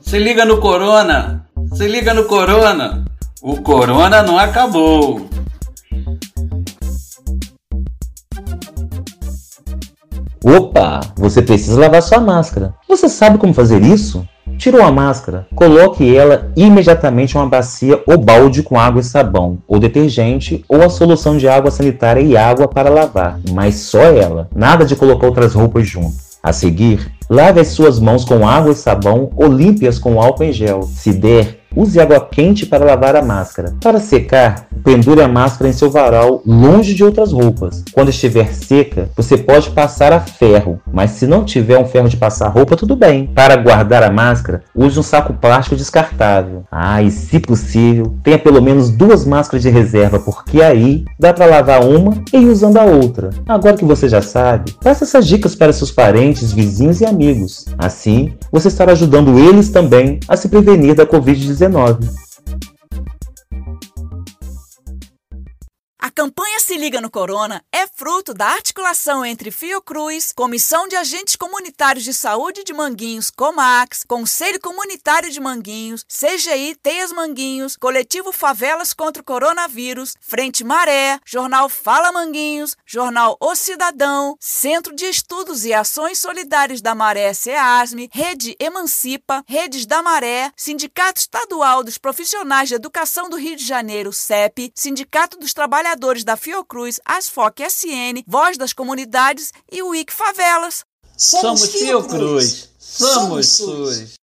Se liga no Corona! Se liga no Corona! O Corona não acabou! Opa, você precisa lavar sua máscara. Você sabe como fazer isso? Tirou a máscara, coloque ela imediatamente em uma bacia ou balde com água e sabão, ou detergente, ou a solução de água sanitária e água para lavar, mas só ela. Nada de colocar outras roupas junto. A seguir, lave as suas mãos com água e sabão ou limpe-as com álcool em gel. Se der, Use água quente para lavar a máscara. Para secar, pendure a máscara em seu varal longe de outras roupas. Quando estiver seca, você pode passar a ferro, mas se não tiver um ferro de passar roupa, tudo bem. Para guardar a máscara, use um saco plástico descartável. Ah, e se possível, tenha pelo menos duas máscaras de reserva, porque aí dá para lavar uma e ir usando a outra. Agora que você já sabe, passe essas dicas para seus parentes, vizinhos e amigos. Assim, você estará ajudando eles também a se prevenir da Covid-19. A campanha Se Liga no Corona é fruto da articulação entre Fiocruz, Comissão de Agentes Comunitários de Saúde de Manguinhos, Comax, Conselho Comunitário de Manguinhos, CGI Teias Manguinhos, Coletivo Favelas contra o Coronavírus, Frente Maré, Jornal Fala Manguinhos, Jornal O Cidadão, Centro de Estudos e Ações Solidárias da Maré SEASME, Rede Emancipa, Redes da Maré, Sindicato Estadual dos Profissionais de Educação do Rio de Janeiro, CEP, Sindicato dos Trabalhadores apoiadores da Fiocruz, Asfoc SN, Voz das Comunidades e o Wiki Favelas. Somos, Somos Fiocruz. Somos SUS.